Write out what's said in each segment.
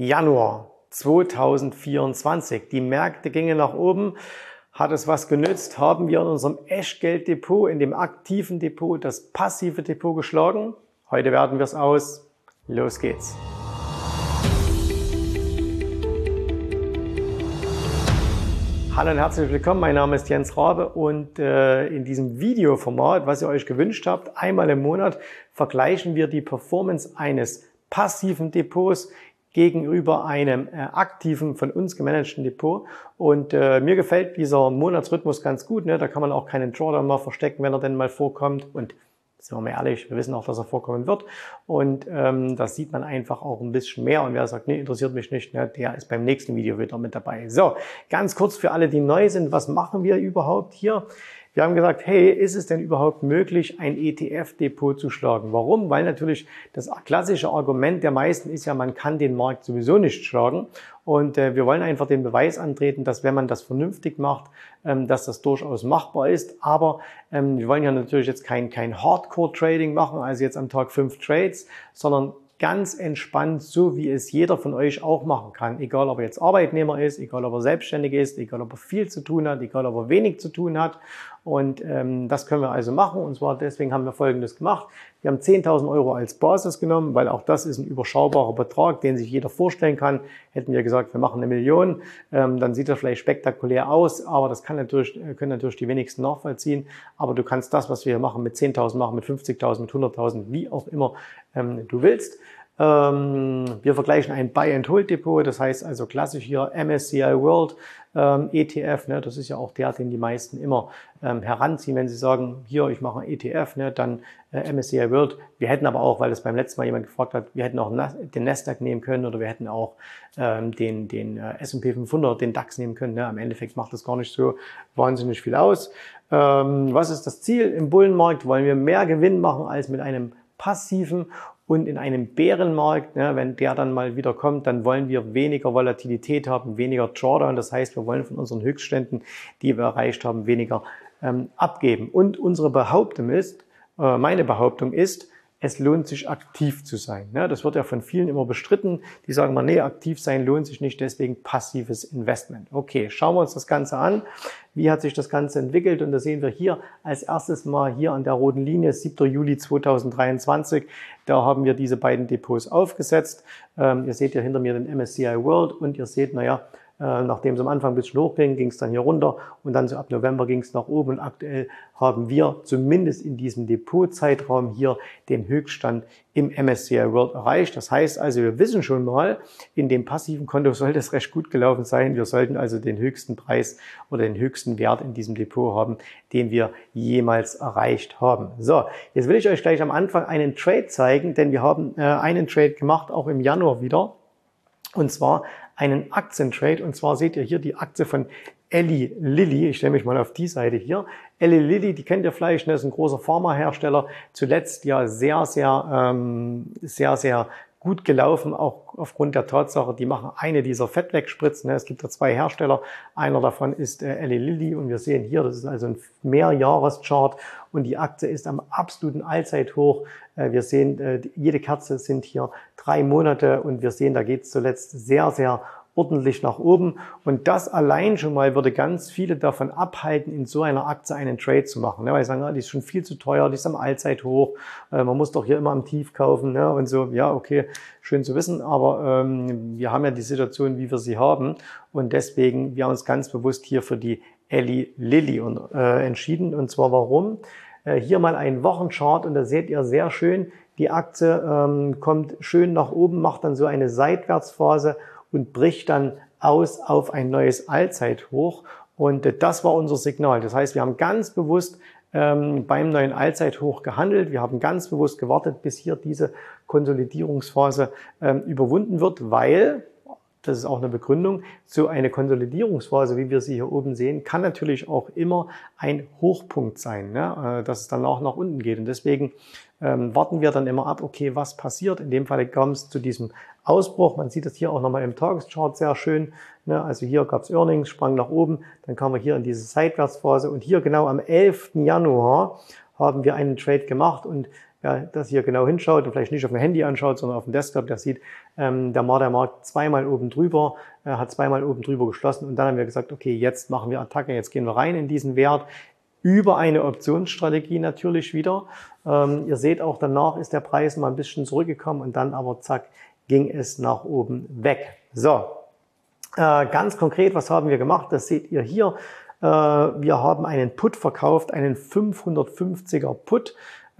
Januar 2024. Die Märkte gingen nach oben. Hat es was genützt? Haben wir in unserem Eschgelddepot, in dem aktiven Depot, das passive Depot geschlagen? Heute werten wir es aus. Los geht's. Hallo und herzlich willkommen. Mein Name ist Jens Rabe und äh, in diesem Videoformat, was ihr euch gewünscht habt, einmal im Monat vergleichen wir die Performance eines passiven Depots gegenüber einem äh, aktiven, von uns gemanagten Depot. Und äh, mir gefällt dieser Monatsrhythmus ganz gut. Ne? Da kann man auch keinen Drawdown mal verstecken, wenn er denn mal vorkommt. Und sind wir mal ehrlich, wir wissen auch, dass er vorkommen wird. Und ähm, das sieht man einfach auch ein bisschen mehr. Und wer sagt, nee, interessiert mich nicht, ne, der ist beim nächsten Video wieder mit dabei. So, ganz kurz für alle, die neu sind, was machen wir überhaupt hier? Wir haben gesagt, hey, ist es denn überhaupt möglich, ein ETF-Depot zu schlagen? Warum? Weil natürlich das klassische Argument der meisten ist ja, man kann den Markt sowieso nicht schlagen. Und äh, wir wollen einfach den Beweis antreten, dass wenn man das vernünftig macht, ähm, dass das durchaus machbar ist. Aber ähm, wir wollen ja natürlich jetzt kein, kein Hardcore-Trading machen, also jetzt am Tag fünf Trades, sondern ganz entspannt, so wie es jeder von euch auch machen kann. Egal, ob er jetzt Arbeitnehmer ist, egal, ob er selbstständig ist, egal, ob er viel zu tun hat, egal, ob er wenig zu tun hat. Und ähm, das können wir also machen. Und zwar deswegen haben wir Folgendes gemacht. Wir haben 10.000 Euro als Basis genommen, weil auch das ist ein überschaubarer Betrag, den sich jeder vorstellen kann. Hätten wir gesagt, wir machen eine Million, ähm, dann sieht das vielleicht spektakulär aus, aber das kann natürlich, können natürlich die wenigsten nachvollziehen. Aber du kannst das, was wir hier machen, mit 10.000 machen, mit 50.000, mit 100.000, wie auch immer ähm, du willst. Ähm, wir vergleichen ein Buy-and-Hold-Depot, das heißt also klassisch hier MSCI World ähm, ETF, ne, das ist ja auch der, den die meisten immer ähm, heranziehen, wenn sie sagen, hier, ich mache einen ETF, ne, dann äh, MSCI World. Wir hätten aber auch, weil das beim letzten Mal jemand gefragt hat, wir hätten auch den Nasdaq nehmen können oder wir hätten auch ähm, den, den äh, S&P 500, den DAX nehmen können. Ne. Im Endeffekt macht das gar nicht so wahnsinnig viel aus. Ähm, was ist das Ziel im Bullenmarkt? Wollen wir mehr Gewinn machen als mit einem passiven und in einem Bärenmarkt, ne, wenn der dann mal wieder kommt, dann wollen wir weniger Volatilität haben, weniger Drawdown. Das heißt, wir wollen von unseren Höchstständen, die wir erreicht haben, weniger ähm, abgeben. Und unsere Behauptung ist, äh, meine Behauptung ist, es lohnt sich aktiv zu sein. Ne? Das wird ja von vielen immer bestritten. Die sagen mal, nee, aktiv sein lohnt sich nicht, deswegen passives Investment. Okay, schauen wir uns das Ganze an. Wie hat sich das Ganze entwickelt? Und da sehen wir hier als erstes mal hier an der roten Linie, 7. Juli 2023. Da haben wir diese beiden Depots aufgesetzt. Ähm, ihr seht ja hinter mir den MSCI World und ihr seht, naja, nachdem es am Anfang ein bisschen hoch ging, ging es dann hier runter und dann so ab November ging es nach oben und aktuell haben wir zumindest in diesem Depotzeitraum hier den Höchststand im MSCI World erreicht. Das heißt also, wir wissen schon mal, in dem passiven Konto sollte es recht gut gelaufen sein. Wir sollten also den höchsten Preis oder den höchsten Wert in diesem Depot haben, den wir jemals erreicht haben. So, jetzt will ich euch gleich am Anfang einen Trade zeigen, denn wir haben äh, einen Trade gemacht, auch im Januar wieder. Und zwar einen Aktientrade. Und zwar seht ihr hier die Aktie von Eli Lilly. Ich stelle mich mal auf die Seite hier. Eli Lilly, die kennt ihr vielleicht, das ist ein großer Pharmahersteller. Zuletzt ja sehr, sehr, ähm, sehr, sehr gut gelaufen, auch aufgrund der Tatsache, die machen eine dieser Fettwegspritzen. Es gibt da zwei Hersteller. Einer davon ist äh, Eli Lilly und wir sehen hier, das ist also ein Mehrjahreschart und die Aktie ist am absoluten Allzeithoch. Äh, wir sehen, äh, jede Kerze sind hier drei Monate und wir sehen, da geht es zuletzt sehr, sehr ordentlich nach oben. Und das allein schon mal würde ganz viele davon abhalten, in so einer Aktie einen Trade zu machen. Ne? Weil sie sagen, ah, die ist schon viel zu teuer, die ist am Allzeithoch, äh, man muss doch hier immer am Tief kaufen. Ne? Und so, ja, okay, schön zu wissen, aber ähm, wir haben ja die Situation, wie wir sie haben. Und deswegen, wir haben uns ganz bewusst hier für die Ellie Lilly äh, entschieden. Und zwar warum? Äh, hier mal ein Wochenchart und da seht ihr sehr schön, die Aktie ähm, kommt schön nach oben, macht dann so eine Seitwärtsphase und bricht dann aus auf ein neues Allzeithoch. Und das war unser Signal. Das heißt, wir haben ganz bewusst ähm, beim neuen Allzeithoch gehandelt. Wir haben ganz bewusst gewartet, bis hier diese Konsolidierungsphase ähm, überwunden wird, weil das ist auch eine Begründung, so eine Konsolidierungsphase, wie wir sie hier oben sehen, kann natürlich auch immer ein Hochpunkt sein, ne? Äh, dass es dann auch nach unten geht. Und deswegen ähm, warten wir dann immer ab, okay, was passiert. In dem Fall kam es zu diesem Ausbruch. Man sieht das hier auch nochmal im Tageschart sehr schön. Ne? Also hier gab es Earnings, sprang nach oben, dann kamen wir hier in diese Seitwärtsphase und hier genau am 11. Januar haben wir einen Trade gemacht und Wer das hier genau hinschaut und vielleicht nicht auf dem Handy anschaut, sondern auf dem Desktop, der sieht, Ähm, der Markt zweimal oben drüber, äh, hat zweimal oben drüber geschlossen und dann haben wir gesagt, okay, jetzt machen wir Attacke, jetzt gehen wir rein in diesen Wert über eine Optionsstrategie natürlich wieder. Ähm, ihr seht auch danach ist der Preis mal ein bisschen zurückgekommen und dann aber zack ging es nach oben weg. So, äh, ganz konkret, was haben wir gemacht? Das seht ihr hier. Äh, wir haben einen Put verkauft, einen 550er Put,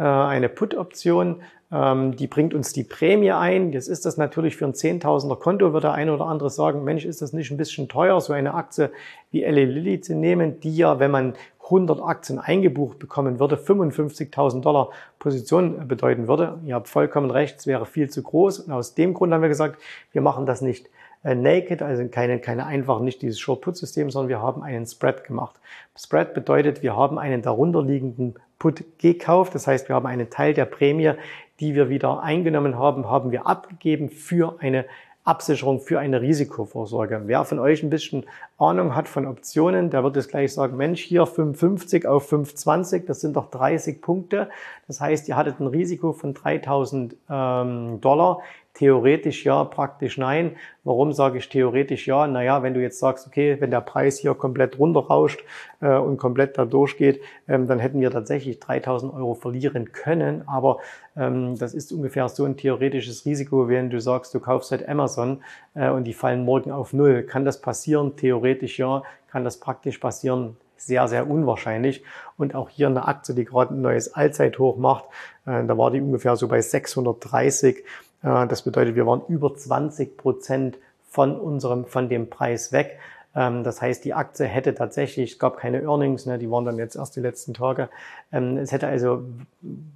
eine Put-Option. Ähm, die bringt uns die Prämie ein. Jetzt ist das natürlich für ein Zehntausender Konto, wird der eine oder andere sagen, Mensch, ist das nicht ein bisschen teuer, so eine Aktie wie Eli Lilly zu nehmen, die ja, wenn man 100 Aktien eingebucht bekommen würde, 55.000 Dollar Position bedeuten würde. Ihr habt vollkommen recht, es wäre viel zu groß. Und aus dem Grund haben wir gesagt, wir machen das nicht äh, naked, also keine, keine einfach nicht dieses Short-Put-System, sondern wir haben einen Spread gemacht. Spread bedeutet, wir haben einen darunterliegenden Put gekauft. Das heißt, wir haben einen Teil der Prämie, die wir wieder eingenommen haben, haben wir abgegeben für eine Absicherung für eine Risikovorsorge. Wer von euch ein bisschen Ahnung hat von Optionen, der wird jetzt gleich sagen, Mensch, hier 550 auf 520, das sind doch 30 Punkte. Das heißt, ihr hattet ein Risiko von 3000 ähm, Dollar. Theoretisch ja, praktisch nein. Warum sage ich theoretisch ja? Naja, wenn du jetzt sagst, okay, wenn der Preis hier komplett runterrauscht äh, und komplett da durchgeht, ähm, dann hätten wir tatsächlich 3000 Euro verlieren können. Aber ähm, das ist ungefähr so ein theoretisches Risiko, wenn du sagst, du kaufst halt Amazon äh, und die fallen morgen auf Null. Kann das passieren? Theoretisch ja. Kann das praktisch passieren? sehr, sehr unwahrscheinlich. Und auch hier eine Aktie, die gerade ein neues Allzeithoch macht, äh, da war die ungefähr so bei 630. Das bedeutet, wir waren über 20 Prozent von unserem, von dem Preis weg. Ähm, das heißt, die Aktie hätte tatsächlich, es gab keine Earnings, ne, die waren dann jetzt erst die letzten Tage. Ähm, es hätte also,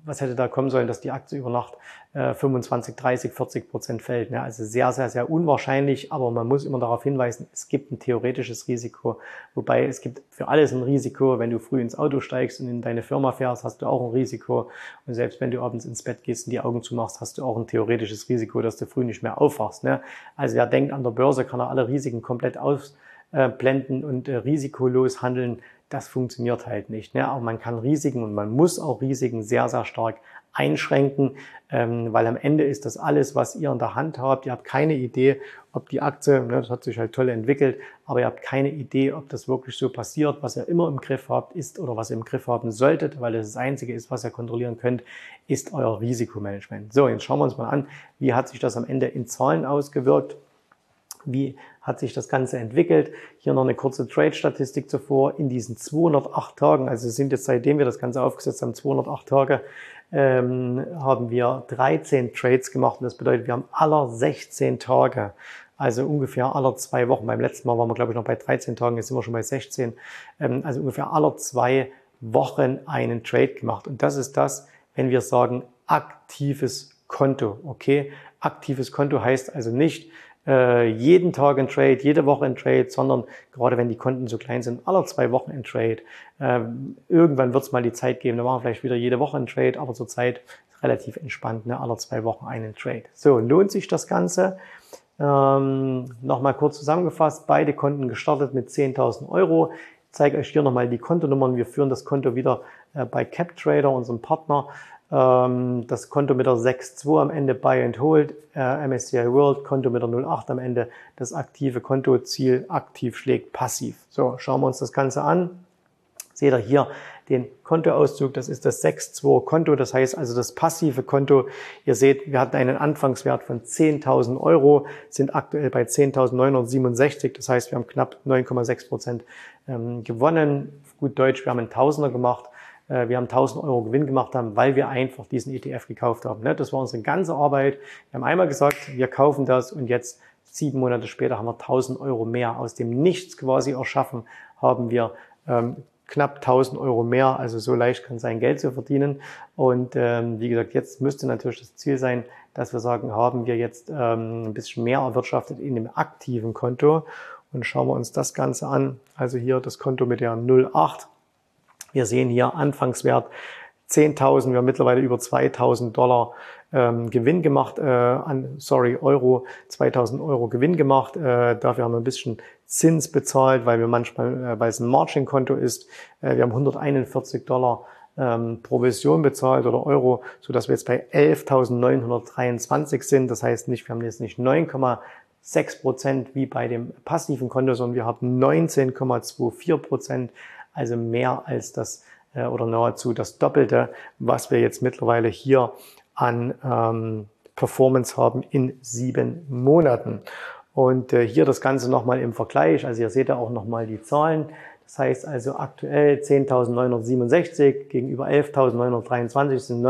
was hätte da kommen sollen, dass die Aktie über Nacht 25, 30, 40 Prozent fällt. Ne? Also sehr, sehr, sehr unwahrscheinlich, aber man muss immer darauf hinweisen, es gibt ein theoretisches Risiko. Wobei es gibt für alles ein Risiko. Wenn du früh ins Auto steigst und in deine Firma fährst, hast du auch ein Risiko. Und selbst wenn du abends ins Bett gehst und die Augen zumachst, hast du auch ein theoretisches Risiko, dass du früh nicht mehr aufwachst. Ne? Also wer denkt, an der Börse kann er alle Risiken komplett aus äh, blenden und äh, risikolos handeln, das funktioniert halt nicht. Ne? Aber man kann Risiken und man muss auch Risiken sehr, sehr stark einschränken, ähm, weil am Ende ist das alles, was ihr in der Hand habt. Ihr habt keine Idee, ob die Aktie, ne, das hat sich halt toll entwickelt, aber ihr habt keine Idee, ob das wirklich so passiert. Was ihr immer im Griff habt, ist oder was ihr im Griff haben solltet, weil es das Einzige ist, was ihr kontrollieren könnt, ist euer Risikomanagement. So, jetzt schauen wir uns mal an, wie hat sich das am Ende in Zahlen ausgewirkt. Wie hat sich das Ganze entwickelt? Hier noch eine kurze Trade-Statistik zuvor. In diesen 208 Tagen, also sind jetzt seitdem wir das Ganze aufgesetzt haben, 208 Tage, ähm, haben wir 13 Trades gemacht. Und das bedeutet, wir haben aller 16 Tage, also ungefähr aller zwei Wochen, beim letzten Mal waren wir, glaube ich, noch bei 13 Tagen, jetzt sind wir schon bei 16, ähm, also ungefähr aller zwei Wochen einen Trade gemacht. Und das ist das, wenn wir sagen, aktives Konto. Okay, aktives Konto heißt also nicht, äh, jeden Tag ein Trade, jede Woche ein Trade, sondern gerade wenn die Konten so klein sind, alle zwei Wochen ein Trade. Ähm, irgendwann wird es mal die Zeit geben, da machen wir vielleicht wieder jede Woche ein Trade, aber zurzeit relativ entspannt, ne? alle zwei Wochen einen Trade. So, lohnt sich das Ganze? Ähm, Nochmal kurz zusammengefasst, beide Konten gestartet mit 10.000 Euro. Ich zeige euch hier nochmal die Kontonummern. Wir führen das Konto wieder äh, bei CapTrader, unserem Partner. Ähm, das Konto mit der 6.2 am Ende Buy and Hold, äh, MSCI World, Konto mit der 0.8 am Ende, das aktive Kontoziel aktiv schlägt passiv. So, schauen wir uns das Ganze an. Seht ihr hier den Kontoauszug, das ist das 6.2 Konto, das heißt also das passive Konto. Ihr seht, wir hatten einen Anfangswert von 10.000 Euro, sind aktuell bei 10.967, das heißt, wir haben knapp 9,6 Prozent ähm, gewonnen. Gut Deutsch, wir haben einen Tausender gemacht wir haben 1000 Euro Gewinn gemacht haben, weil wir einfach diesen ETF gekauft haben. Ne? Das war unsere ganze Arbeit. Wir haben einmal gesagt, wir kaufen das und jetzt sieben Monate später haben wir 1000 Euro mehr aus dem Nichts quasi erschaffen, haben wir ähm, knapp 1000 Euro mehr. Also so leicht kann sein, Geld zu verdienen. Und ähm, wie gesagt, jetzt müsste natürlich das Ziel sein, dass wir sagen, haben wir jetzt ähm, ein bisschen mehr erwirtschaftet in dem aktiven Konto. Und schauen wir uns das Ganze an. Also hier das Konto mit der 08 wir sehen hier Anfangswert 10.000, wir haben mittlerweile über 2.000 Dollar ähm, Gewinn gemacht, äh, an, sorry, Euro, 2.000 Euro Gewinn gemacht. Äh, dafür haben wir ein bisschen Zins bezahlt, weil wir manchmal, äh, weil es ein Margin-Konto ist. Äh, wir haben 141 Dollar ähm, Provision bezahlt oder Euro, so dass wir jetzt bei 11.923 sind. Das heißt nicht, wir haben jetzt nicht 9,6 Prozent wie bei dem passiven Konto, sondern wir haben 19,24 Prozent, also mehr als das äh, oder nahezu das Doppelte, was wir jetzt mittlerweile hier an ähm, Performance haben in sieben Monaten. Und äh, hier das Ganze nochmal im Vergleich. Also ihr seht ja auch nochmal die Zahlen. Das heißt also aktuell 10.967 gegenüber 11.923 sind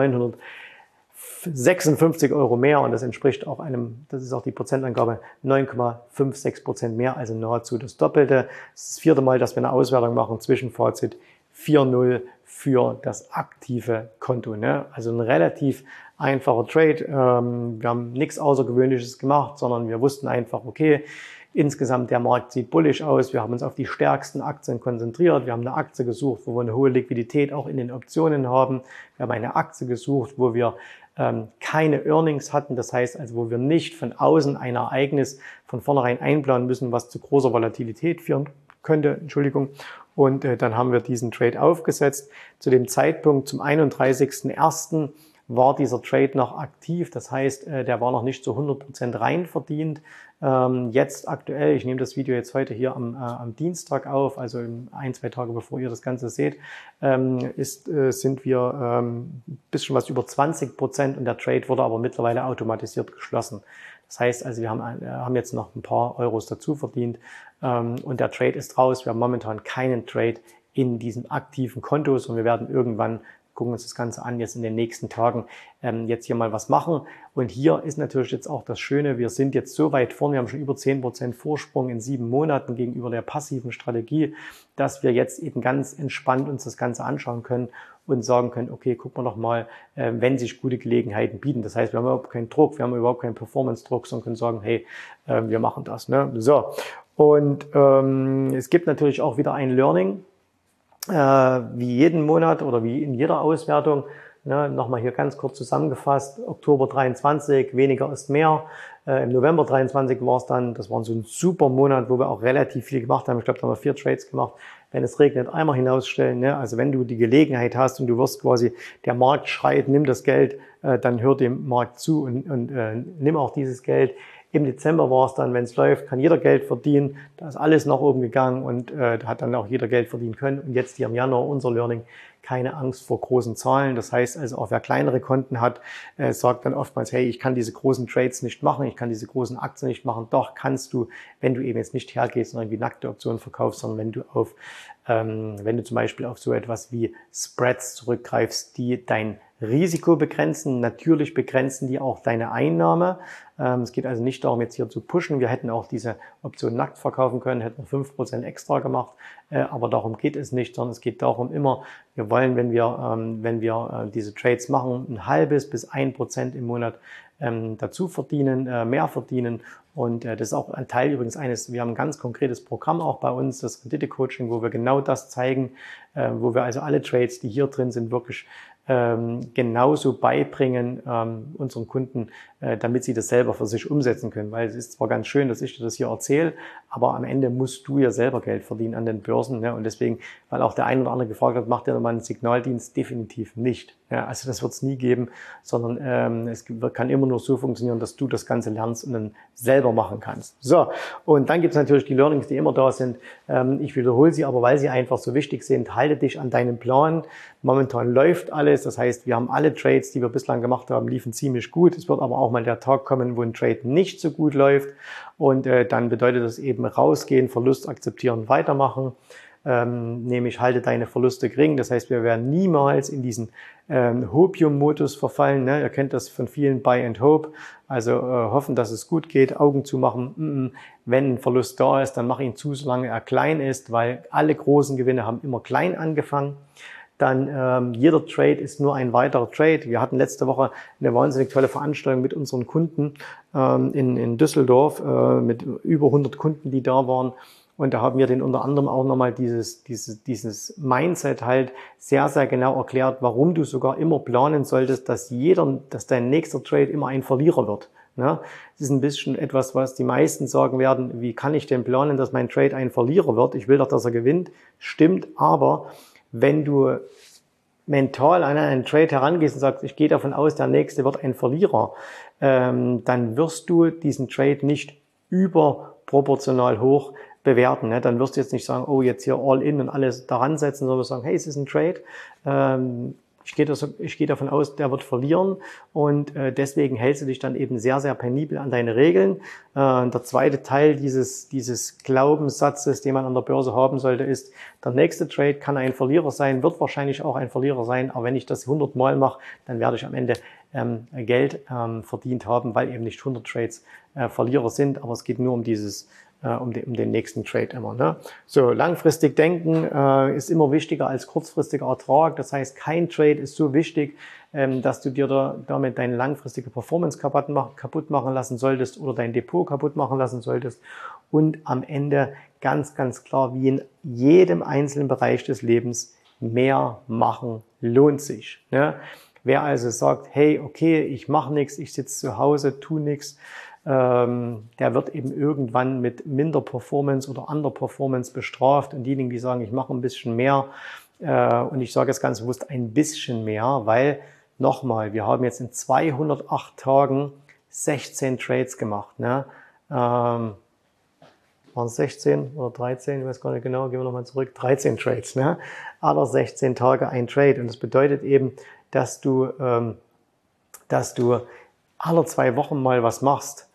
956 Euro mehr und das entspricht auch einem, das ist auch die Prozentangabe, 9,56 Prozent mehr, also nahezu das Doppelte. Das das vierte Mal, dass wir eine Auswertung machen, Zwischenfazit 4.0 für das aktive Konto. Ne? Also ein relativ einfacher Trade. Ähm, wir haben nichts Außergewöhnliches gemacht, sondern wir wussten einfach, okay, insgesamt der Markt sieht bullisch aus. Wir haben uns auf die stärksten Aktien konzentriert. Wir haben eine Aktie gesucht, wo wir eine hohe Liquidität auch in den Optionen haben. Wir haben eine Aktie gesucht, wo wir ähm, keine Earnings hatten. Das heißt also, wo wir nicht von außen ein Ereignis von vornherein einplanen müssen, was zu großer Volatilität führen könnte. Entschuldigung. Und äh, dann haben wir diesen Trade aufgesetzt. Zu dem Zeitpunkt, zum 31.01., war dieser Trade noch aktiv. Das heißt, äh, der war noch nicht zu 100% rein verdient. Ähm, jetzt aktuell, ich nehme das Video jetzt heute hier am, äh, am Dienstag auf, also ein, zwei Tage bevor ihr das Ganze seht, ähm, ist, äh, sind wir ähm, bisschen was über 20% und der Trade wurde aber mittlerweile automatisiert geschlossen. Das heißt also, wir haben, haben jetzt noch ein paar Euros dazu verdient und der Trade ist raus. Wir haben momentan keinen Trade in diesem aktiven Konto, und wir werden irgendwann gucken uns das Ganze an, jetzt in den nächsten Tagen ähm, jetzt hier mal was machen. Und hier ist natürlich jetzt auch das Schöne, wir sind jetzt so weit vorne, wir haben schon über zehn Prozent Vorsprung in sieben Monaten gegenüber der passiven Strategie, dass wir jetzt eben ganz entspannt uns das Ganze anschauen können und sagen können, okay, gucken wir doch mal, äh, wenn sich gute Gelegenheiten bieten. Das heißt, wir haben überhaupt keinen Druck, wir haben überhaupt keinen Performance-Druck, sondern können sagen, hey, äh, wir machen das. Ne? So. Und ähm, es gibt natürlich auch wieder ein Learning, äh, wie jeden Monat oder wie in jeder Auswertung. Ne, Nochmal hier ganz kurz zusammengefasst, Oktober 23, weniger ist mehr. Äh, Im November 23 war es dann, das war so ein super Monat, wo wir auch relativ viel gemacht haben. Ich glaube, da haben wir vier Trades gemacht. Wenn es regnet, einmal hinausstellen. Ne? Also wenn du die Gelegenheit hast und du wirst quasi, der Markt schreit, nimm das Geld, äh, dann hör dem Markt zu und, und äh, nimm auch dieses Geld. Im Dezember war es dann, wenn es läuft, kann jeder Geld verdienen. Da ist alles nach oben gegangen und äh, hat dann auch jeder Geld verdienen können. Und jetzt hier im Januar unser Learning, keine Angst vor großen Zahlen. Das heißt also, auch wer kleinere Konten hat, äh, sagt dann oftmals, hey, ich kann diese großen Trades nicht machen, ich kann diese großen Aktien nicht machen. Doch kannst du, wenn du eben jetzt nicht hergehst und irgendwie nackte Optionen verkaufst, sondern wenn du auf, ähm, wenn du zum Beispiel auf so etwas wie Spreads zurückgreifst, die dein Risiko begrenzen. Natürlich begrenzen die auch deine Einnahme. Ähm, es geht also nicht darum, jetzt hier zu pushen. Wir hätten auch diese Option nackt verkaufen können, hätten fünf Prozent extra gemacht. Äh, aber darum geht es nicht, sondern es geht darum immer, wir wollen, wenn wir, ähm, wenn wir äh, diese Trades machen, ein halbes bis ein Prozent im Monat ähm, dazu verdienen, äh, mehr verdienen. Und das ist auch ein Teil übrigens eines, wir haben ein ganz konkretes Programm auch bei uns, das Rendite-Coaching, wo wir genau das zeigen, wo wir also alle Trades, die hier drin sind, wirklich ähm, genauso beibringen ähm, unseren Kunden, damit sie das selber für sich umsetzen können. Weil es ist zwar ganz schön, dass ich dir das hier erzähle, aber am Ende musst du ja selber Geld verdienen an den Börsen. Ne? Und deswegen, weil auch der eine oder andere gefragt hat, macht der mal einen Signaldienst? Definitiv nicht. Ja, also das wird es nie geben, sondern ähm, es kann immer nur so funktionieren, dass du das Ganze lernst und dann selber machen kannst. So, und dann gibt es natürlich die Learnings, die immer da sind. Ähm, ich wiederhole sie aber, weil sie einfach so wichtig sind. Halte dich an deinen Plan. Momentan läuft alles. Das heißt, wir haben alle Trades, die wir bislang gemacht haben, liefen ziemlich gut. Es wird aber auch mal der Tag kommen, wo ein Trade nicht so gut läuft. Und äh, dann bedeutet das eben rausgehen, Verlust akzeptieren, weitermachen ähm, nämlich halte deine Verluste gering. Das heißt, wir werden niemals in diesen ähm, Hopium-Modus verfallen. Ne? Ihr kennt das von vielen Buy and Hope. Also äh, hoffen, dass es gut geht, Augen zu machen. Mm -mm. Wenn ein Verlust da ist, dann mach ihn zu, solange er klein ist, weil alle großen Gewinne haben immer klein angefangen dann ähm, jeder Trade ist nur ein weiterer Trade. Wir hatten letzte Woche eine wahnsinnig tolle Veranstaltung mit unseren Kunden ähm, in, in Düsseldorf äh, mit über 100 Kunden, die da waren. Und da haben wir den unter anderem auch nochmal dieses, dieses, dieses Mindset halt sehr, sehr genau erklärt, warum du sogar immer planen solltest, dass jeder, dass dein nächster Trade immer ein Verlierer wird. Ja, das ist ein bisschen etwas, was die meisten sagen werden, wie kann ich denn planen, dass mein Trade ein Verlierer wird? Ich will doch, dass er gewinnt. Stimmt, aber wenn du mental an einen Trade herangehst und sagst, ich gehe davon aus, der nächste wird ein Verlierer, ähm, dann wirst du diesen Trade nicht überproportional hoch bewerten. Ne? Dann wirst du jetzt nicht sagen, oh, jetzt hier all in und alles daran setzen, sondern sagen, hey, es ist ein Trade. Ähm, ich gehe, das, ich gehe davon aus, der wird verlieren. Und äh, deswegen hältst du dich dann eben sehr, sehr penibel an deine Regeln. Äh, der zweite Teil dieses, dieses Glaubenssatzes, den man an der Börse haben sollte, ist, der nächste Trade kann ein Verlierer sein, wird wahrscheinlich auch ein Verlierer sein, aber wenn ich das 100 Mal mache, dann werde ich am Ende ähm, Geld ähm, verdient haben, weil eben nicht 100 Trades äh, Verlierer sind, aber es geht nur um dieses äh, um, den, um den nächsten Trade immer. Ne? So, langfristig denken äh, ist immer wichtiger als kurzfristiger Ertrag. Das heißt, kein Trade ist so wichtig, ähm, dass du dir da, damit deine langfristige Performance kaputt, mach, kaputt machen lassen solltest oder dein Depot kaputt machen lassen solltest. Und am Ende ganz, ganz klar, wie in jedem einzelnen Bereich des Lebens, mehr machen lohnt sich. Ne? Wer also sagt, hey, okay, ich mache nichts, ich sitze zu Hause, tu nichts, ähm, der wird eben irgendwann mit minder Performance oder Underperformance bestraft. Und diejenigen, die sagen, ich mache ein bisschen mehr, äh, und ich sage jetzt ganz bewusst ein bisschen mehr, weil nochmal, wir haben jetzt in 208 Tagen 16 Trades gemacht. Ne? Ähm, waren es 16 oder 13, ich weiß gar nicht genau, gehen wir nochmal zurück, 13 Trades, ne? Aller 16 Tage ein Trade. Und das bedeutet eben, dass du, ähm, dass du alle zwei Wochen mal was machst.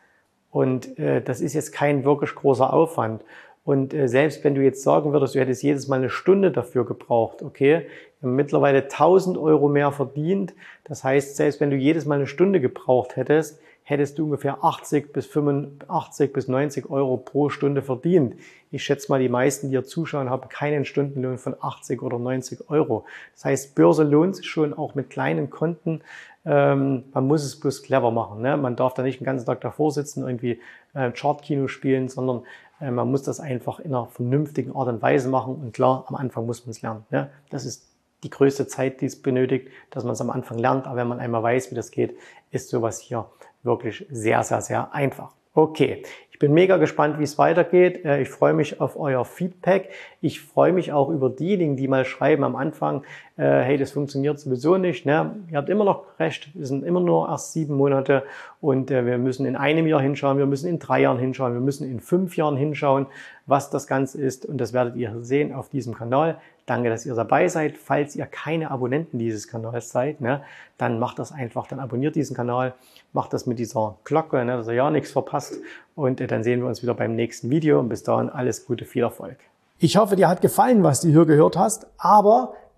Und äh, das ist jetzt kein wirklich großer Aufwand. Und äh, selbst wenn du jetzt sagen würdest, du hättest jedes Mal eine Stunde dafür gebraucht, okay, mittlerweile 1000 Euro mehr verdient. Das heißt, selbst wenn du jedes Mal eine Stunde gebraucht hättest, hättest du ungefähr 80 bis 85 bis 90 Euro pro Stunde verdient. Ich schätze mal, die meisten, die hier zuschauen, haben keinen Stundenlohn von 80 oder 90 Euro. Das heißt, Börse lohnt sich schon auch mit kleinen Konten ähm, man muss es bloß clever machen. Ne? Man darf da nicht den ganzen Tag davor sitzen, irgendwie äh, Chartkino spielen, sondern äh, man muss das einfach in einer vernünftigen Art und Weise machen. Und klar, am Anfang muss man es lernen. Ne? Das ist die größte Zeit, die es benötigt, dass man es am Anfang lernt. Aber wenn man einmal weiß, wie das geht, ist sowas hier wirklich sehr, sehr, sehr einfach. Okay, ich bin mega gespannt, wie es weitergeht. Äh, ich freue mich auf euer Feedback. Ich freue mich auch über diejenigen, die mal schreiben am Anfang, äh, hey, das funktioniert sowieso nicht. Ne? Ihr habt immer noch recht, wir sind immer nur erst sieben Monate und äh, wir müssen in einem Jahr hinschauen, wir müssen in drei Jahren hinschauen, wir müssen in fünf Jahren hinschauen, was das Ganze ist. Und das werdet ihr sehen auf diesem Kanal. Danke, dass ihr dabei seid. Falls ihr keine Abonnenten dieses Kanals seid, ne, dann macht das einfach, dann abonniert diesen Kanal, macht das mit dieser Glocke, ne, dass ihr ja nichts verpasst. Und äh, dann sehen wir uns wieder beim nächsten Video. Und bis dahin alles Gute, viel Erfolg. Ich hoffe, dir hat gefallen, was du hier gehört hast, aber